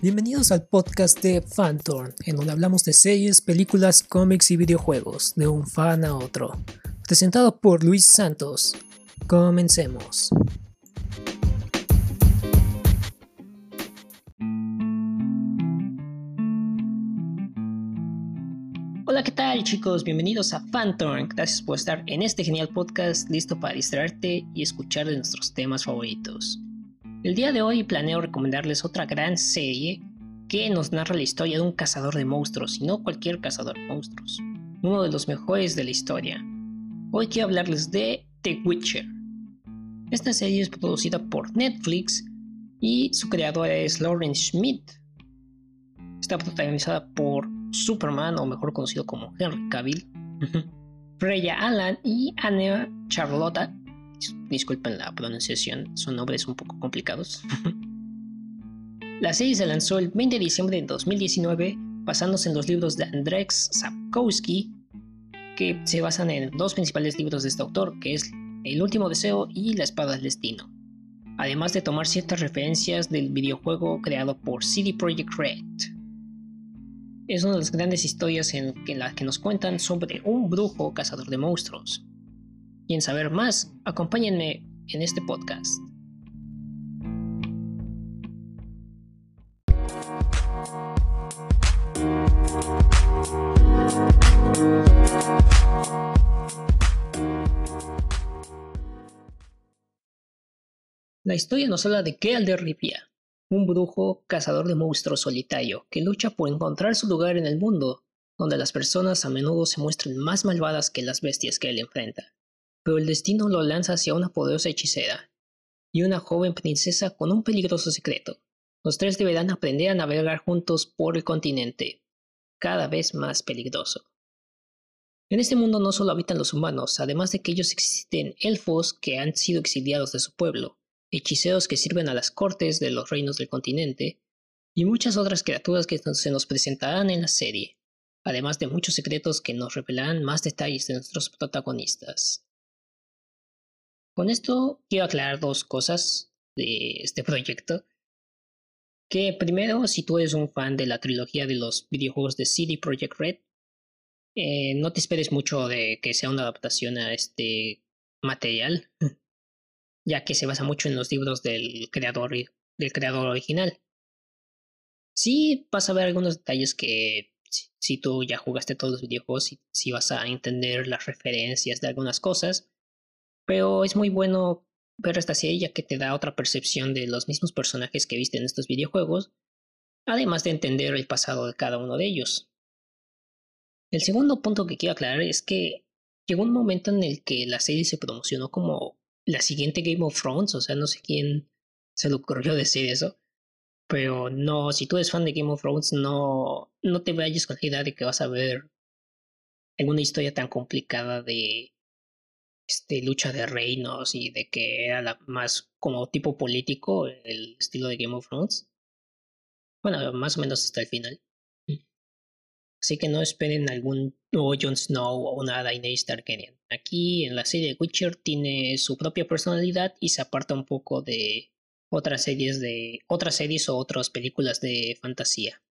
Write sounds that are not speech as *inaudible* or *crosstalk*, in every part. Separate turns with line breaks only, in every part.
Bienvenidos al podcast de Fantorn, en donde hablamos de series, películas, cómics y videojuegos, de un fan a otro. Presentado por Luis Santos. Comencemos. Hola, ¿qué tal chicos? Bienvenidos a Fantorn. Gracias por estar en este genial podcast listo para distraerte y escuchar de nuestros temas favoritos. El día de hoy planeo recomendarles otra gran serie que nos narra la historia de un cazador de monstruos y no cualquier cazador de monstruos, uno de los mejores de la historia. Hoy quiero hablarles de The Witcher. Esta serie es producida por Netflix y su creadora es Lauren Schmidt. Está protagonizada por Superman, o mejor conocido como Henry Cavill, *laughs* Freya Allan y Anna Charlotta Disculpen la pronunciación, son nombres un poco complicados. *laughs* la serie se lanzó el 20 de diciembre de 2019 basándose en los libros de Andrzej Sapkowski, que se basan en dos principales libros de este autor, que es El último deseo y La espada del destino, además de tomar ciertas referencias del videojuego creado por CD Projekt Red. Es una de las grandes historias en, en las que nos cuentan sobre un brujo cazador de monstruos, y en saber más, acompáñenme en este podcast. La historia nos habla de Keal de Rivia, un brujo cazador de monstruos solitario que lucha por encontrar su lugar en el mundo, donde las personas a menudo se muestran más malvadas que las bestias que él enfrenta pero el destino lo lanza hacia una poderosa hechicera y una joven princesa con un peligroso secreto. Los tres deberán aprender a navegar juntos por el continente, cada vez más peligroso. En este mundo no solo habitan los humanos, además de que ellos existen elfos que han sido exiliados de su pueblo, hechiceros que sirven a las cortes de los reinos del continente, y muchas otras criaturas que se nos presentarán en la serie, además de muchos secretos que nos revelarán más detalles de nuestros protagonistas. Con esto quiero aclarar dos cosas de este proyecto. Que primero, si tú eres un fan de la trilogía de los videojuegos de CD Projekt Red, eh, no te esperes mucho de que sea una adaptación a este material, *laughs* ya que se basa mucho en los libros del creador, del creador original. Sí vas a ver algunos detalles que si, tú ya jugaste todos los videojuegos, si vas a entender las referencias de algunas cosas, pero es muy bueno ver esta serie ya que te da otra percepción de los mismos personajes que viste en estos videojuegos, además de entender el pasado de cada uno de ellos. El segundo punto que quiero aclarar es que llegó un momento en el que la serie se promocionó como la siguiente Game of Thrones, o sea, no sé quién se le ocurrió decir eso, pero no, si tú eres fan de Game of Thrones, no, no te vayas con la idea de que vas a ver alguna historia tan complicada de este, lucha de reinos y de que era la más como tipo político el estilo de Game of Thrones. Bueno, más o menos hasta el final. Así que no esperen algún Jon Snow o una Daenerys Targaryen. Aquí en la serie de Witcher tiene su propia personalidad y se aparta un poco de otras series de otras series o otras películas de fantasía.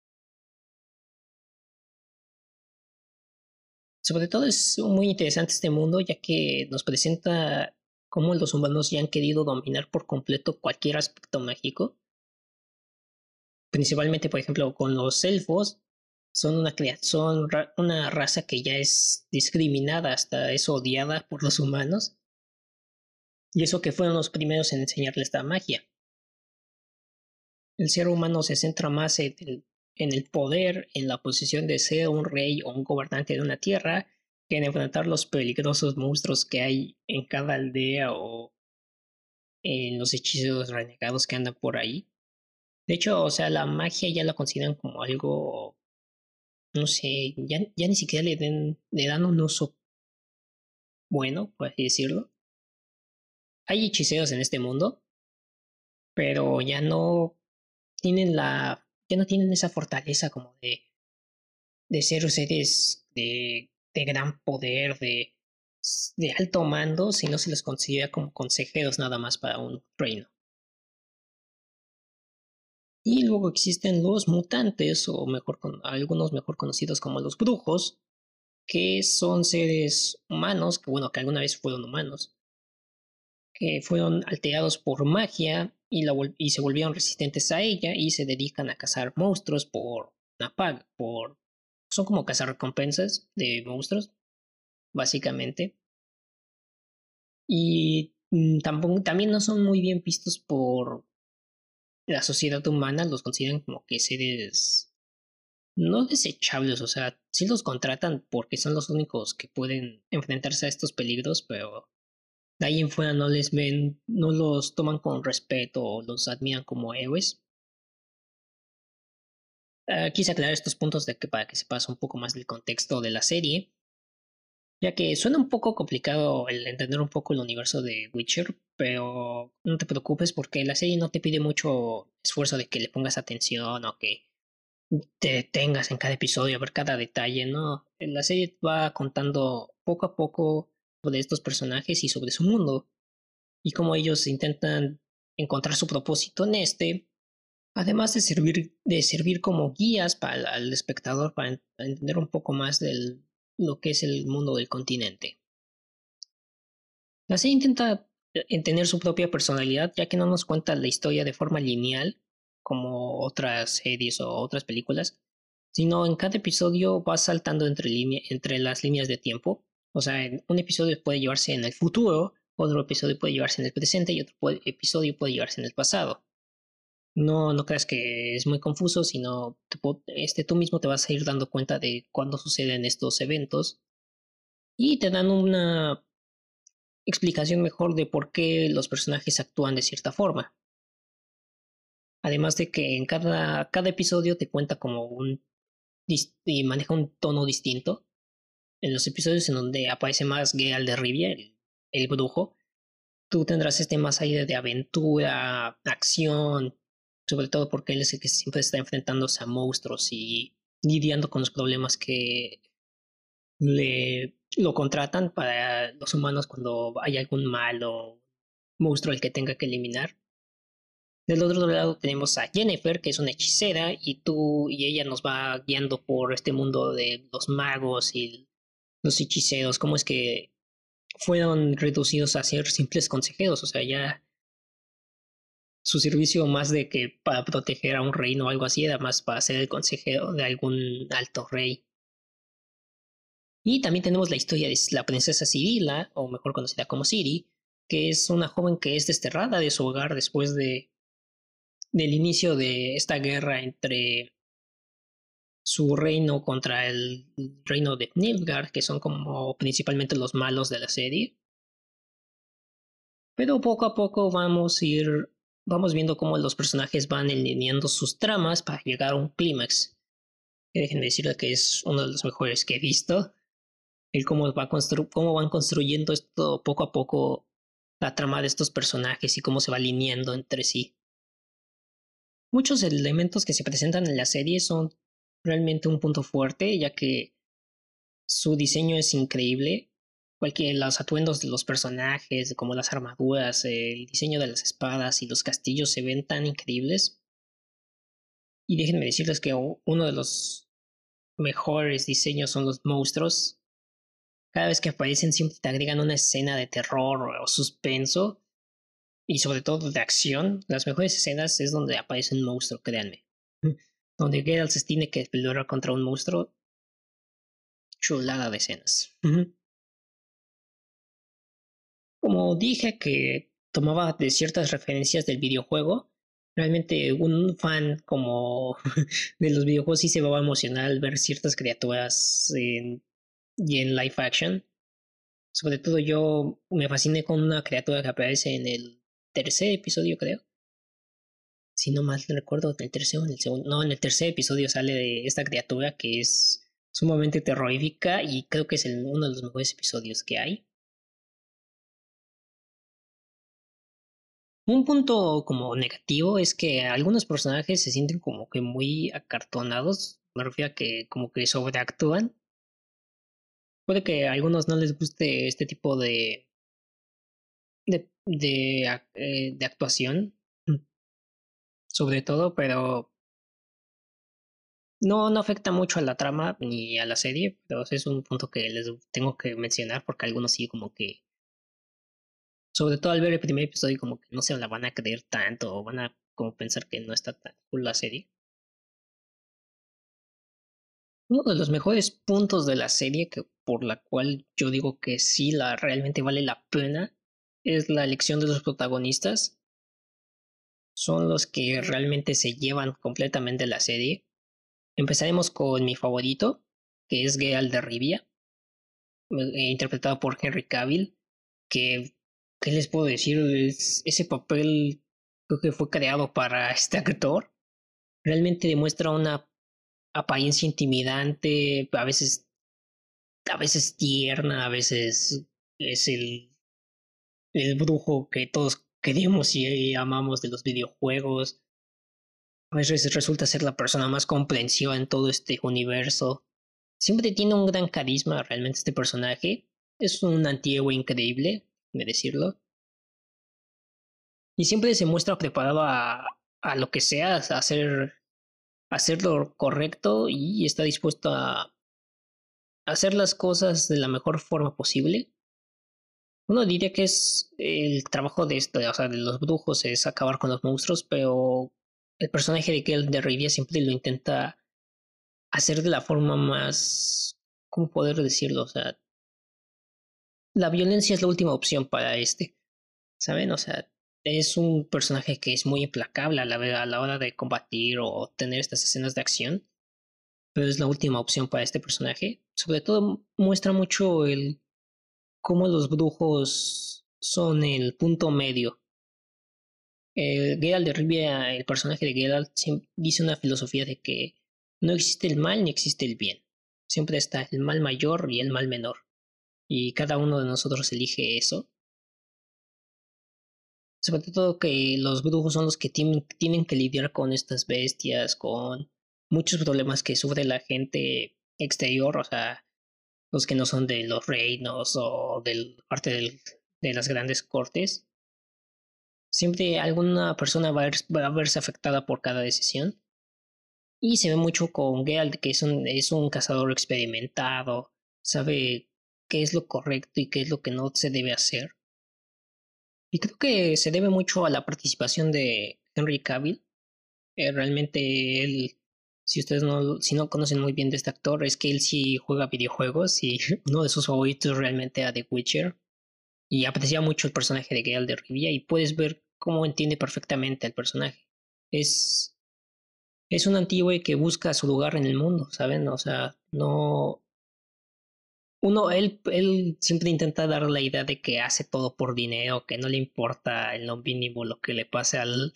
Sobre todo es muy interesante este mundo ya que nos presenta cómo los humanos ya han querido dominar por completo cualquier aspecto mágico. Principalmente, por ejemplo, con los elfos, son una, una raza que ya es discriminada, hasta es odiada por los humanos. Y eso que fueron los primeros en enseñarle esta magia. El ser humano se centra más en el en el poder, en la posición de ser un rey o un gobernante de una tierra, que en enfrentar los peligrosos monstruos que hay en cada aldea o en los hechizos renegados que andan por ahí. De hecho, o sea, la magia ya la consideran como algo, no sé, ya, ya ni siquiera le, den, le dan un uso bueno, por así decirlo. Hay hechiceros en este mundo, pero ya no tienen la ya no tienen esa fortaleza como de, de ser seres de, de gran poder, de, de alto mando, si no se les considera como consejeros nada más para un reino. Y luego existen los mutantes, o mejor algunos mejor conocidos como los brujos, que son seres humanos, que bueno, que alguna vez fueron humanos, que fueron alterados por magia y, se volvieron resistentes a ella y se dedican a cazar monstruos por una por... son como cazar recompensas de monstruos, básicamente. Y mm, tampoco, también no son muy bien vistos por la sociedad humana, los consideran como que seres no desechables, o sea, sí los contratan porque son los únicos que pueden enfrentarse a estos peligros, pero de ahí en fuera no les ven, no los toman con respeto o los admiran como héroes. Uh, quise aclarar estos puntos para que se pase un poco más del contexto de la serie, ya que suena un poco complicado el entender un poco el universo de Witcher, pero no te preocupes porque la serie no te pide mucho esfuerzo de que le pongas atención o que te detengas en cada episodio a ver cada detalle, ¿no? La serie va contando poco a poco sobre estos personajes y sobre su mundo y cómo ellos intentan encontrar su propósito en este, además de servir, de servir como guías para el espectador para entender un poco más de lo que es el mundo del continente. La serie intenta eh, tener su propia personalidad, ya que no nos cuenta la historia de forma lineal, como otras series o otras películas, sino en cada episodio va saltando entre, entre las líneas de tiempo. O sea, un episodio puede llevarse en el futuro, otro episodio puede llevarse en el presente y otro episodio puede llevarse en el pasado. No, no creas que es muy confuso, sino este, tú mismo te vas a ir dando cuenta de cuándo suceden estos eventos y te dan una explicación mejor de por qué los personajes actúan de cierta forma. Además de que en cada, cada episodio te cuenta como un... y maneja un tono distinto. En los episodios en donde aparece más Geralt de Rivia, el, brujo, tú tendrás este más aire de aventura, acción, sobre todo porque él es el que siempre está enfrentándose a monstruos y lidiando con los problemas que le lo contratan para los humanos cuando hay algún mal o monstruo al que tenga que eliminar. Del otro lado tenemos a Jennifer, que es una hechicera, y tú y ella nos va guiando por este mundo de los magos y los hechiceros, cómo es que fueron reducidos a ser simples consejeros, o sea, ya su servicio más de que para proteger a un reino o algo así, era más para ser el consejero de algún alto rey. Y también tenemos la historia de la princesa Cirila, o mejor conocida como Ciri, que es una joven que es desterrada de su hogar después de del inicio de esta guerra entre su reino contra el reino de Nilfgaard, que son como principalmente los malos de la serie. Pero poco a poco vamos a ir, vamos viendo cómo los personajes van alineando sus tramas para llegar a un clímax. Que dejen de decirle que es uno de los mejores que he visto. El cómo, va cómo van construyendo esto poco a poco la trama de estos personajes y cómo se va alineando entre sí. Muchos elementos que se presentan en la serie son realmente un punto fuerte, ya que su diseño es increíble. Cualquier, los atuendos de los personajes, como las armaduras, el diseño de las espadas y los castillos se ven tan increíbles. Y déjenme decirles que uno de los mejores diseños son los monstruos. Cada vez que aparecen siempre te agregan una escena de terror o suspenso y sobre todo de acción, las mejores escenas es donde aparece un monstruo, créanme. Donde Geralt se tiene que pelear contra un monstruo. Chulada de escenas. Como dije que tomaba de ciertas referencias del videojuego, realmente un fan como *laughs* de los videojuegos sí se va a emocionar al ver ciertas criaturas en, y en live action. Sobre todo yo me fasciné con una criatura que aparece en el tercer episodio, creo. Si no mal recuerdo, en el tercero en el segundo. No, en el tercer episodio sale de esta criatura que es sumamente terrorífica y creo que es uno de los mejores episodios que hay. Un punto como negativo es que algunos personajes se sienten como que muy acartonados. Me refiero a que como que sobreactúan. Puede que a algunos no les guste este tipo de de, de, eh, de actuación. Sobre todo, pero no, no afecta mucho a la trama ni a la serie, pero es un punto que les tengo que mencionar porque algunos sí como que, sobre todo al ver el primer episodio, como que no se la van a creer tanto o van a como pensar que no está tan cool la serie. Uno de los mejores puntos de la serie, que por la cual yo digo que sí la realmente vale la pena, es la elección de los protagonistas. Son los que realmente se llevan completamente la serie. Empezaremos con mi favorito, que es Geralt de Rivia, eh, interpretado por Henry Cavill, que, ¿qué les puedo decir? ese papel creo que fue creado para *laughs* este actor. Realmente demuestra una apariencia intimidante, a veces, a veces tierna, a veces es el, el brujo que todos queremos y amamos de los videojuegos. A veces resulta ser la persona más comprensiva en todo este universo. Siempre tiene un gran carisma realmente este personaje. Es un antihéroe increíble, de decirlo. Y siempre se muestra preparado a, a lo que sea, a hacer hacer lo correcto y está dispuesto a hacer las cosas de la mejor forma posible. Uno diría que es el trabajo de, esto, o sea, de los brujos es acabar con los monstruos, pero el personaje de Gale de Rivia siempre lo intenta hacer de la forma más, ¿cómo poder decirlo? O sea, la violencia es la última opción para este, ¿saben? O sea, es un personaje que es muy implacable a la, a la hora de combatir o tener estas escenas de acción. Pero es la última opción para este personaje. Sobre todo muestra mucho el cómo los brujos son el punto medio. Eh, Geralt de Rivia, el personaje de Geralt, dice una filosofía de que no existe el mal ni existe el bien. Siempre está el mal mayor y el mal menor. Y cada uno de nosotros elige eso sobre todo que los brujos son los que tienen, que lidiar con estas bestias, con muchos problemas que sufre la gente exterior, o sea, los que no son de los reinos o de parte de las grandes cortes. Siempre alguna persona va a, verse afectada por cada decisión. Y se ve mucho con Geralt, que es un, es un cazador experimentado, sabe qué es lo correcto y qué es lo que no se debe hacer. Y creo que se debe mucho a la participación de Henry Cavill. Eh, realmente él, si ustedes no, si no conocen muy bien de este actor, es que él sí juega videojuegos y uno de sus favoritos realmente era The Witcher. Y aprecia mucho el personaje de Geralt de Rivia y puedes ver cómo entiende perfectamente al personaje. Es, es un antiguo que busca su lugar en el mundo, ¿saben? O sea, no, uno, él, él siempre intenta dar la idea de que hace todo por dinero, que no le importa en lo mínimo lo que le pase al,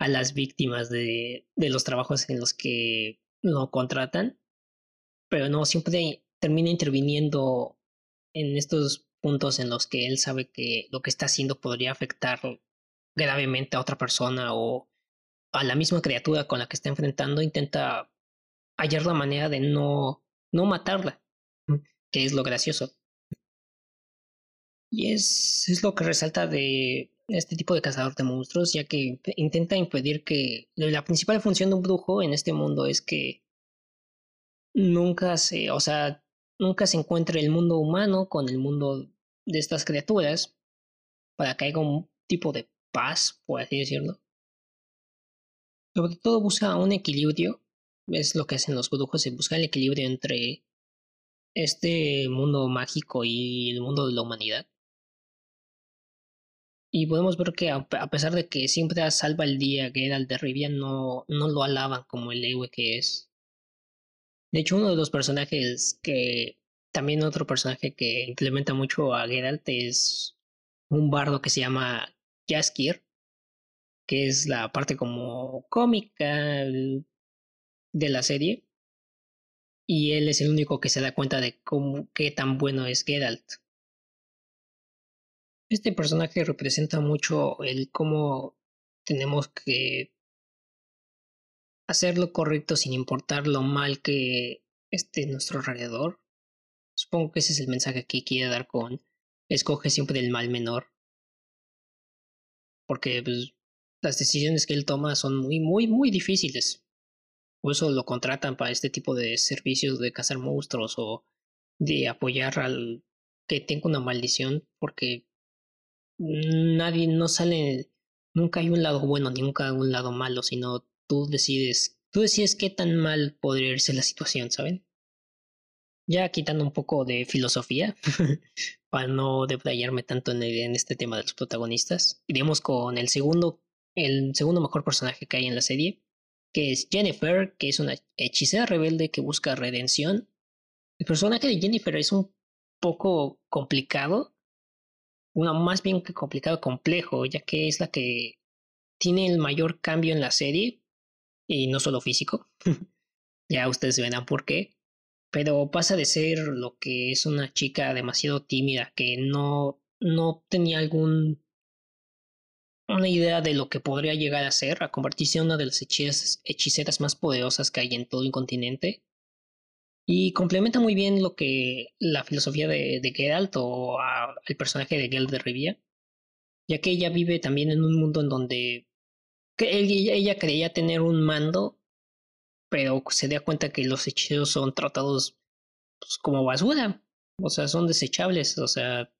a las víctimas de, de los trabajos en los que lo contratan, pero no, siempre termina interviniendo en estos puntos en los que él sabe que lo que está haciendo podría afectar gravemente a otra persona o a la misma criatura con la que está enfrentando, intenta hallar la manera de no, no matarla que es lo gracioso. Y es, es lo que resalta de este tipo de cazador de monstruos, ya que intenta impedir que la principal función de un brujo en este mundo es que nunca se, o sea, nunca se encuentre el mundo humano con el mundo de estas criaturas para que haya un tipo de paz, por así decirlo. Sobre todo busca un equilibrio, es lo que hacen los brujos, se busca el equilibrio entre este mundo mágico y el mundo de la humanidad. Y podemos ver que a pesar de que siempre salva el día Geralt de Rivia, no, no lo alaban como el héroe que es. De hecho, uno de los personajes que... También otro personaje que implementa mucho a Geralt es un bardo que se llama Jaskir, que es la parte como cómica de la serie y él es el único que se da cuenta de cómo, qué tan bueno es Geralt. Este personaje representa mucho el cómo tenemos que hacer lo correcto sin importar lo mal que esté nuestro alrededor. Supongo que ese es el mensaje que quiere dar con escoge siempre el mal menor. Porque pues, las decisiones que él toma son muy, muy, muy difíciles. Por eso lo contratan para este tipo de servicios de cazar monstruos o de apoyar al que tenga una maldición, porque nadie no sale, nunca hay un lado bueno, ni nunca hay un lado malo, sino tú decides, tú decides qué tan mal podría irse la situación, ¿saben? Ya quitando un poco de filosofía, *laughs* para no detallarme tanto en, en, este tema de los protagonistas, iremos con el segundo, el segundo mejor personaje que hay en la serie, que es Jennifer, que es una hechicera rebelde que busca redención. El personaje de Jennifer es un poco complicado, una más bien que complicado, complejo, ya que es la que tiene el mayor cambio en la serie, y no solo físico. *laughs* ya ustedes verán por qué. Pero pasa de ser lo que es una chica demasiado tímida, que no, no tenía algún una idea de lo que podría llegar a ser, a convertirse en una de las hechiceras, más poderosas que hay en todo el continente. Y complementa muy bien lo que la filosofía de, de Geralt o el personaje de Geralt de Rivia, ya que ella vive también en un mundo en donde ella, creía tener un mando, pero se da cuenta que los hechizos son tratados pues, como basura, o sea, son desechables, o sea,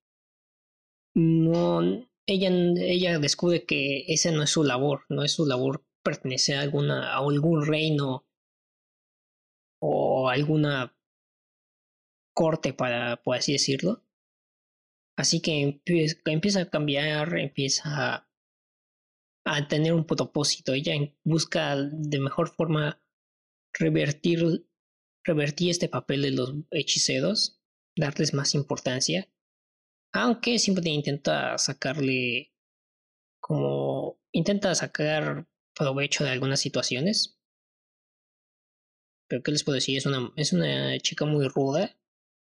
no, ella, ella descubre que esa no es su labor, no es su labor pertenecer a, alguna, a algún reino o alguna corte, para, por así decirlo. Así que empieza a cambiar, empieza a, tener un propósito. Ella busca de mejor forma revertir, revertir este papel de los hechiceros, darles más importancia aunque siempre intenta sacarle como intenta sacar provecho de algunas situaciones. Pero qué les puedo decir, es una, es una chica muy ruda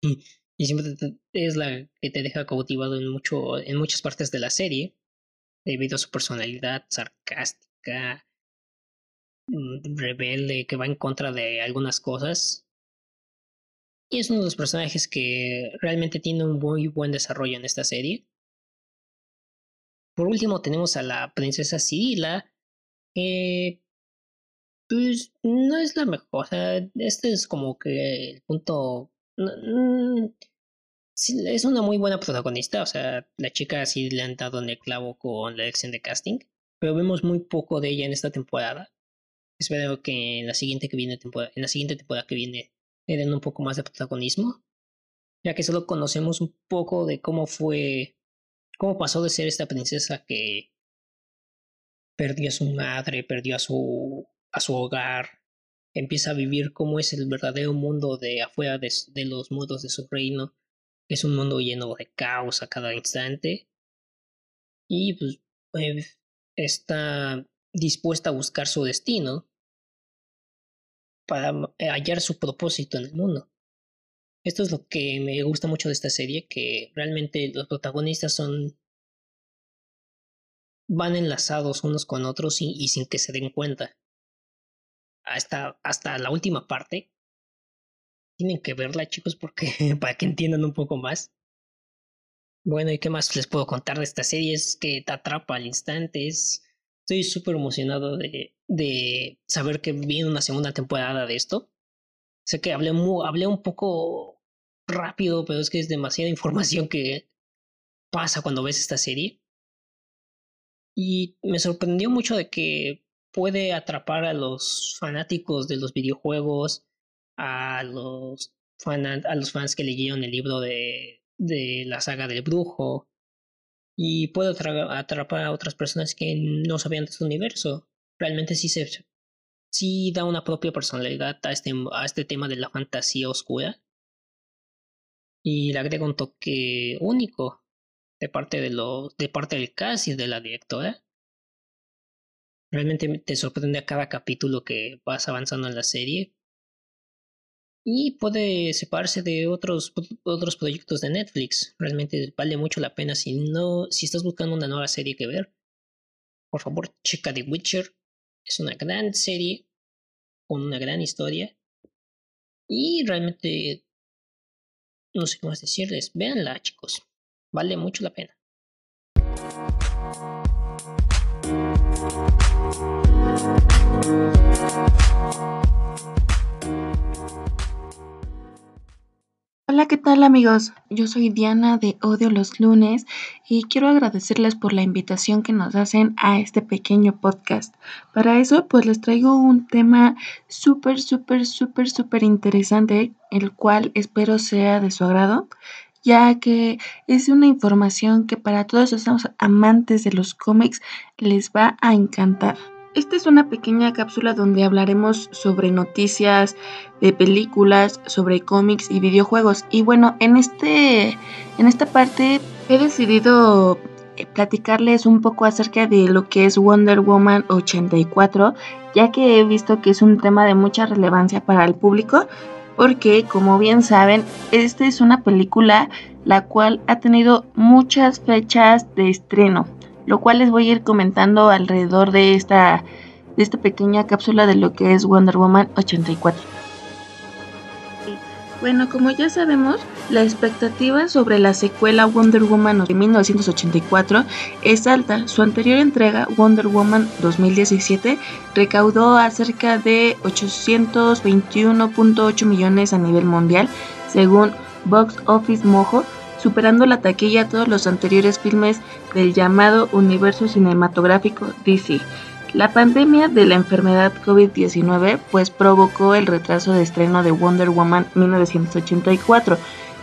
y, siempre es la que te deja cautivado en, mucho, en muchas partes de la serie, debido a su personalidad sarcástica, mm, rebelde, que va en contra de algunas cosas y es uno de los personajes que realmente tiene un muy buen desarrollo en esta serie. Por último tenemos a la princesa Cirila, que pues no es la mejor. O sea, este es como que el punto... es una muy buena protagonista, o sea, la chica sí le han dado en el clavo con la elección de casting, pero vemos muy poco de ella en esta temporada. Espero que en la siguiente que viene en la siguiente temporada que viene le den un poco más de protagonismo, ya que solo conocemos un poco de cómo fue, cómo pasó de ser esta princesa que perdió a su madre, perdió a su, a su hogar, empieza a vivir cómo es el verdadero mundo de afuera de, los muros de su reino. Es un mundo lleno de caos a cada instante. Y pues eh, está dispuesta a buscar su destino para eh, hallar su propósito en el mundo. Esto es lo que me gusta mucho de esta serie, que realmente los protagonistas son van enlazados unos con otros y, sin que se den cuenta. Hasta, hasta la última parte. Tienen que verla, chicos, porque *laughs* para que entiendan un poco más. Bueno, ¿y qué más les puedo contar de esta serie? Es que te atrapa al instante, es Estoy súper emocionado de, de saber que viene una segunda temporada de esto. Sé que hablé, hablé un poco rápido, pero es que es demasiada información que pasa cuando ves esta serie. Y me sorprendió mucho de que puede atrapar a los fanáticos de los videojuegos, a los, los fans que leyeron el libro de, de la saga del brujo, y puede atrapar a otras personas que no sabían de este universo. Realmente sí se da una propia personalidad a este, a este tema de la fantasía oscura y le agrega un toque único de parte de lo, de parte del cast y de la directora. Realmente te sorprende a cada capítulo que vas avanzando en la serie y puede separarse de otros, otros proyectos de Netflix. Realmente vale mucho la pena si no, si estás buscando una nueva serie que ver. Por favor, checa The Witcher. Es una gran serie con una gran historia. Y realmente no sé cómo decirles. Véanla, chicos. Vale mucho la pena.
Hola, ¿qué tal amigos? Yo soy Diana de Odio los lunes y quiero agradecerles por la invitación que nos hacen a este pequeño podcast. Para eso, pues les traigo un tema súper, súper, súper, súper interesante, el cual espero sea de su agrado, ya que es una información que para todos los amantes de los cómics les va a encantar. Esta es una pequeña cápsula donde hablaremos sobre noticias de películas, sobre cómics y videojuegos. Y bueno, en este en esta parte he decidido eh, platicarles un poco acerca de lo que es Wonder Woman 84, ya que he visto que es un tema de mucha relevancia para el público, porque como bien saben, esta es una película la cual ha tenido muchas fechas de estreno lo cual les voy a ir comentando alrededor de esta, de esta pequeña cápsula de lo que es Wonder Woman 84. Bueno, como ya sabemos, la expectativa sobre la secuela Wonder Woman de 1984 es alta. Su anterior entrega, Wonder Woman 2017, recaudó acerca de 821.8 millones a nivel mundial, según Box Office Mojo, superando la taquilla a todos los anteriores filmes del llamado universo cinematográfico DC. La pandemia de la enfermedad COVID-19 pues provocó el retraso de estreno de Wonder Woman 1984,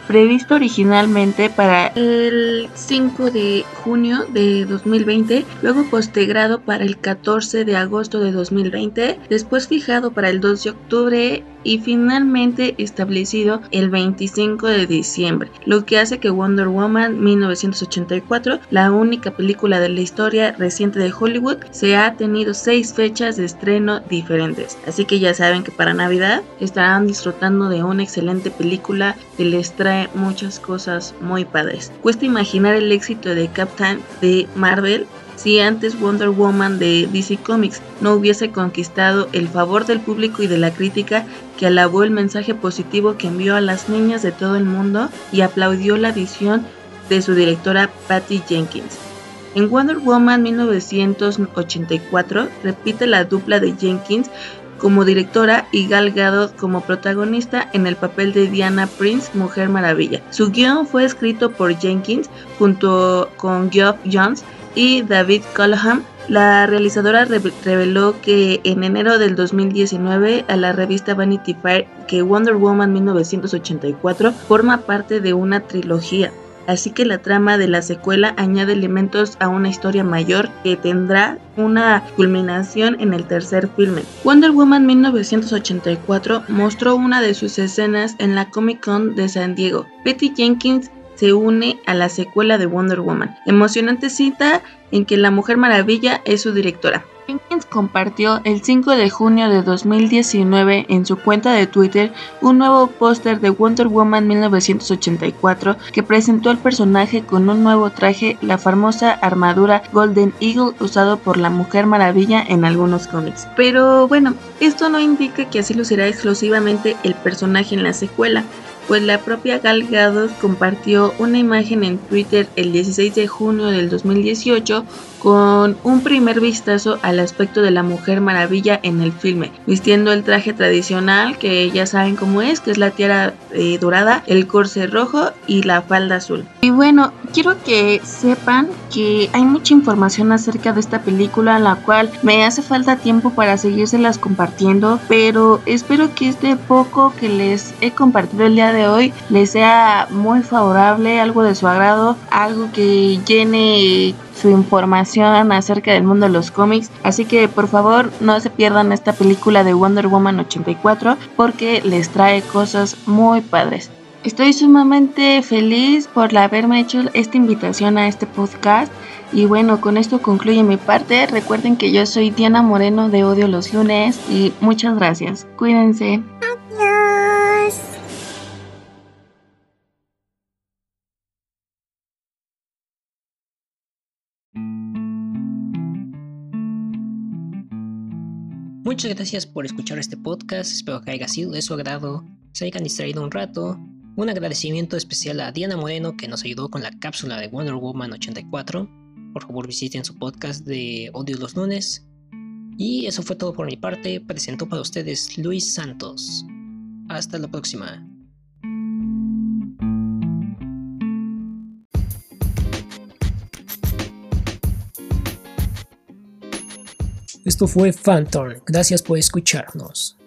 previsto originalmente para el 5 de junio de 2020, luego postergado para el 14 de agosto de 2020, después fijado para el 2 de octubre y finalmente establecido el 25 de diciembre, lo que hace que Wonder Woman 1984, la única película de la historia reciente de Hollywood, se ha tenido seis fechas de estreno diferentes. Así que ya saben que para Navidad estarán disfrutando de una excelente película que les muchas cosas muy padres. Cuesta imaginar el éxito de Captain de Marvel si antes Wonder Woman de DC Comics no hubiese conquistado el favor del público y de la crítica que alabó el mensaje positivo que envió a las niñas de todo el mundo y aplaudió la visión de su directora Patty Jenkins. En Wonder Woman 1984 repite la dupla de Jenkins como directora y Gal Gadot como protagonista en el papel de Diana Prince, Mujer Maravilla. Su guion fue escrito por Jenkins junto con Geoff Jones y David Callahan, la realizadora reveló que en enero del 2019 a la revista Vanity Fair que Wonder Woman 1984 forma parte de una trilogía, así que la trama de la secuela añade elementos a una historia mayor que tendrá una culminación en el tercer filme. Wonder Woman 1984 mostró una de sus escenas en la Comic Con de San Diego. Betty Jenkins se une a la secuela de Wonder Woman. Emocionante cita en que la Mujer Maravilla es su directora. Jenkins compartió el 5 de junio de 2019 en su cuenta de Twitter un nuevo póster de Wonder Woman 1984 que presentó al personaje con un nuevo traje, la famosa armadura Golden Eagle usado por la Mujer Maravilla en algunos cómics. Pero bueno, esto no indica que así lucirá exclusivamente el personaje en la secuela pues la propia Gal Gadot compartió una imagen en Twitter el 16 de junio del 2018 con un primer vistazo al aspecto de la Mujer Maravilla en el filme, vistiendo el traje tradicional que ya saben cómo es, que es la tiara eh, dorada, el corse rojo y la falda azul. Y bueno, quiero que sepan que hay mucha información acerca de esta película, la cual me hace falta tiempo para seguírselas compartiendo, pero espero que este poco que les he compartido el día de hoy les sea muy favorable, algo de su agrado, algo que llene su información acerca del mundo de los cómics. Así que por favor no se pierdan esta película de Wonder Woman 84 porque les trae cosas muy padres. Estoy sumamente feliz por haberme hecho esta invitación a este podcast. Y bueno, con esto concluye mi parte. Recuerden que yo soy Diana Moreno de Odio los lunes y muchas gracias. Cuídense.
Muchas gracias por escuchar este podcast, espero que haya sido de su agrado, se hayan distraído un rato. Un agradecimiento especial a Diana Moreno que nos ayudó con la cápsula de Wonder Woman 84. por favor visiten su podcast de Odio los lunes. Y eso fue todo por mi parte. Presento para ustedes Luis Santos. Hasta la próxima. Esto fue Phantom. Gracias por escucharnos.